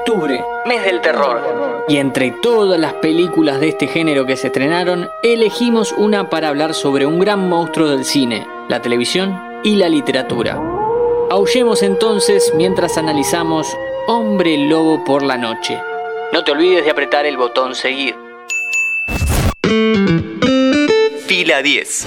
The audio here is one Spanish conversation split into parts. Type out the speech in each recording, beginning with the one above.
Octubre, mes del terror. Y entre todas las películas de este género que se estrenaron, elegimos una para hablar sobre un gran monstruo del cine, la televisión y la literatura. Aullemos entonces mientras analizamos Hombre Lobo por la Noche. No te olvides de apretar el botón seguir. Fila 10.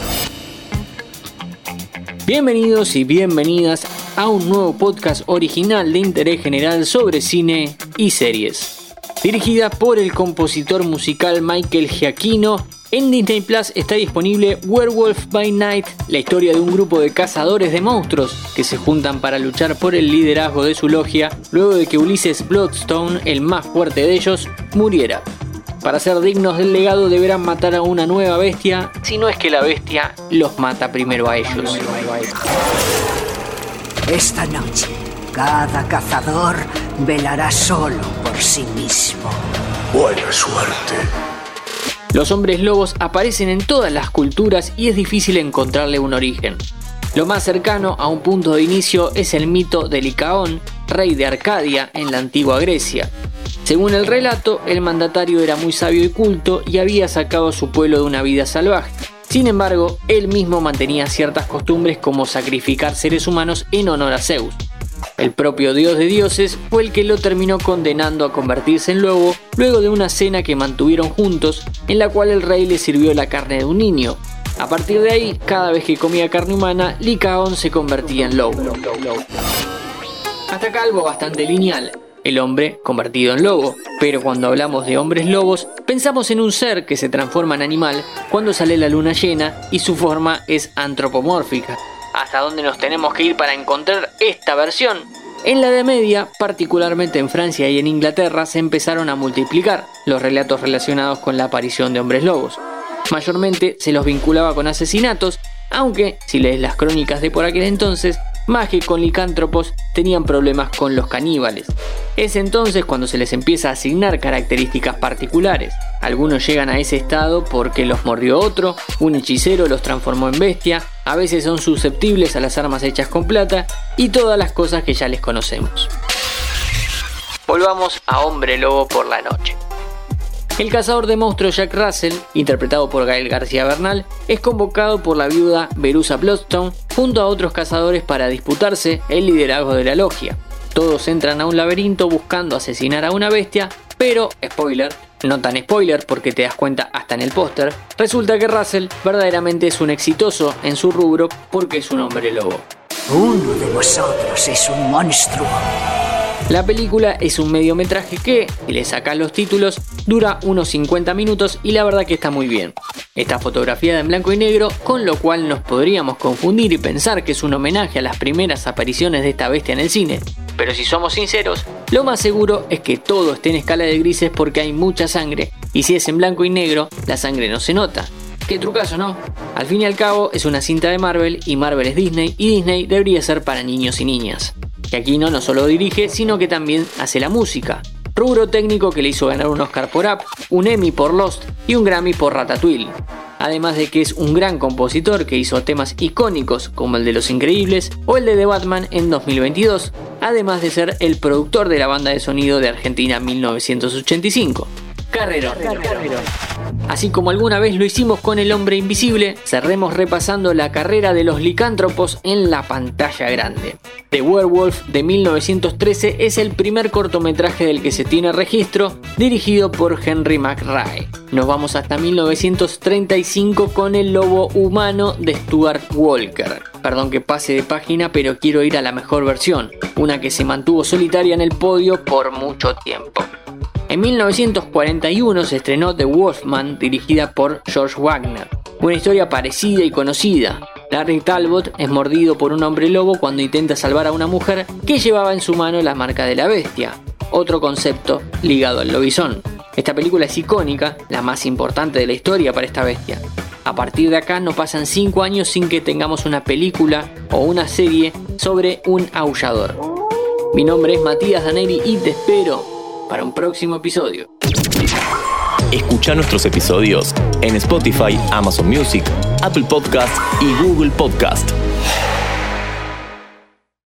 Bienvenidos y bienvenidas a un nuevo podcast original de interés general sobre cine y series. Dirigida por el compositor musical Michael Giacchino, en Disney Plus está disponible Werewolf by Night, la historia de un grupo de cazadores de monstruos que se juntan para luchar por el liderazgo de su logia luego de que Ulises Bloodstone, el más fuerte de ellos, muriera. Para ser dignos del legado deberán matar a una nueva bestia, si no es que la bestia los mata primero a ellos. Esta noche, cada cazador velará solo por sí mismo. Buena suerte. Los hombres lobos aparecen en todas las culturas y es difícil encontrarle un origen. Lo más cercano a un punto de inicio es el mito de Licaón, rey de Arcadia en la antigua Grecia. Según el relato, el mandatario era muy sabio y culto y había sacado a su pueblo de una vida salvaje. Sin embargo, él mismo mantenía ciertas costumbres como sacrificar seres humanos en honor a Zeus. El propio dios de dioses fue el que lo terminó condenando a convertirse en lobo luego de una cena que mantuvieron juntos en la cual el rey le sirvió la carne de un niño. A partir de ahí, cada vez que comía carne humana, Licaón se convertía en lobo. Hasta acá algo bastante lineal, el hombre convertido en lobo. Pero cuando hablamos de hombres lobos, pensamos en un ser que se transforma en animal cuando sale la luna llena y su forma es antropomórfica. ¿Hasta dónde nos tenemos que ir para encontrar esta versión? En la Edad Media, particularmente en Francia y en Inglaterra, se empezaron a multiplicar los relatos relacionados con la aparición de hombres lobos. Mayormente se los vinculaba con asesinatos, aunque, si lees las crónicas de por aquel entonces, más que con licántropos, tenían problemas con los caníbales. Es entonces cuando se les empieza a asignar características particulares. Algunos llegan a ese estado porque los mordió otro, un hechicero los transformó en bestia, a veces son susceptibles a las armas hechas con plata y todas las cosas que ya les conocemos. Volvamos a Hombre Lobo por la noche. El cazador de monstruos Jack Russell, interpretado por Gael García Bernal, es convocado por la viuda Verusa Bloodstone junto a otros cazadores para disputarse el liderazgo de la logia. Todos entran a un laberinto buscando asesinar a una bestia, pero, spoiler, no tan spoiler porque te das cuenta hasta en el póster, resulta que Russell verdaderamente es un exitoso en su rubro porque es un hombre lobo. Uno de vosotros es un monstruo. La película es un mediometraje que, si le sacas los títulos, dura unos 50 minutos y la verdad que está muy bien. Está fotografiada en blanco y negro, con lo cual nos podríamos confundir y pensar que es un homenaje a las primeras apariciones de esta bestia en el cine. Pero si somos sinceros, lo más seguro es que todo esté en escala de grises porque hay mucha sangre, y si es en blanco y negro, la sangre no se nota. Qué trucazo, ¿no? Al fin y al cabo, es una cinta de Marvel y Marvel es Disney y Disney debería ser para niños y niñas que Aquino no solo dirige, sino que también hace la música. Rubro técnico que le hizo ganar un Oscar por Up, un Emmy por Lost y un Grammy por Ratatouille. Además de que es un gran compositor que hizo temas icónicos como el de Los Increíbles o el de The Batman en 2022, además de ser el productor de la banda de sonido de Argentina 1985. Carrero. Así como alguna vez lo hicimos con el hombre invisible, cerremos repasando la carrera de los licántropos en la pantalla grande. The Werewolf de 1913 es el primer cortometraje del que se tiene registro, dirigido por Henry McRae. Nos vamos hasta 1935 con El Lobo Humano de Stuart Walker. Perdón que pase de página, pero quiero ir a la mejor versión, una que se mantuvo solitaria en el podio por mucho tiempo. En 1941 se estrenó The Wolfman, dirigida por George Wagner. Una historia parecida y conocida. Larry Talbot es mordido por un hombre lobo cuando intenta salvar a una mujer que llevaba en su mano la marca de la bestia, otro concepto ligado al lobizón. Esta película es icónica, la más importante de la historia para esta bestia. A partir de acá no pasan 5 años sin que tengamos una película o una serie sobre un aullador. Mi nombre es Matías Daneri y te espero para un próximo episodio. Escucha nuestros episodios en Spotify, Amazon Music, Apple Podcast y Google Podcast.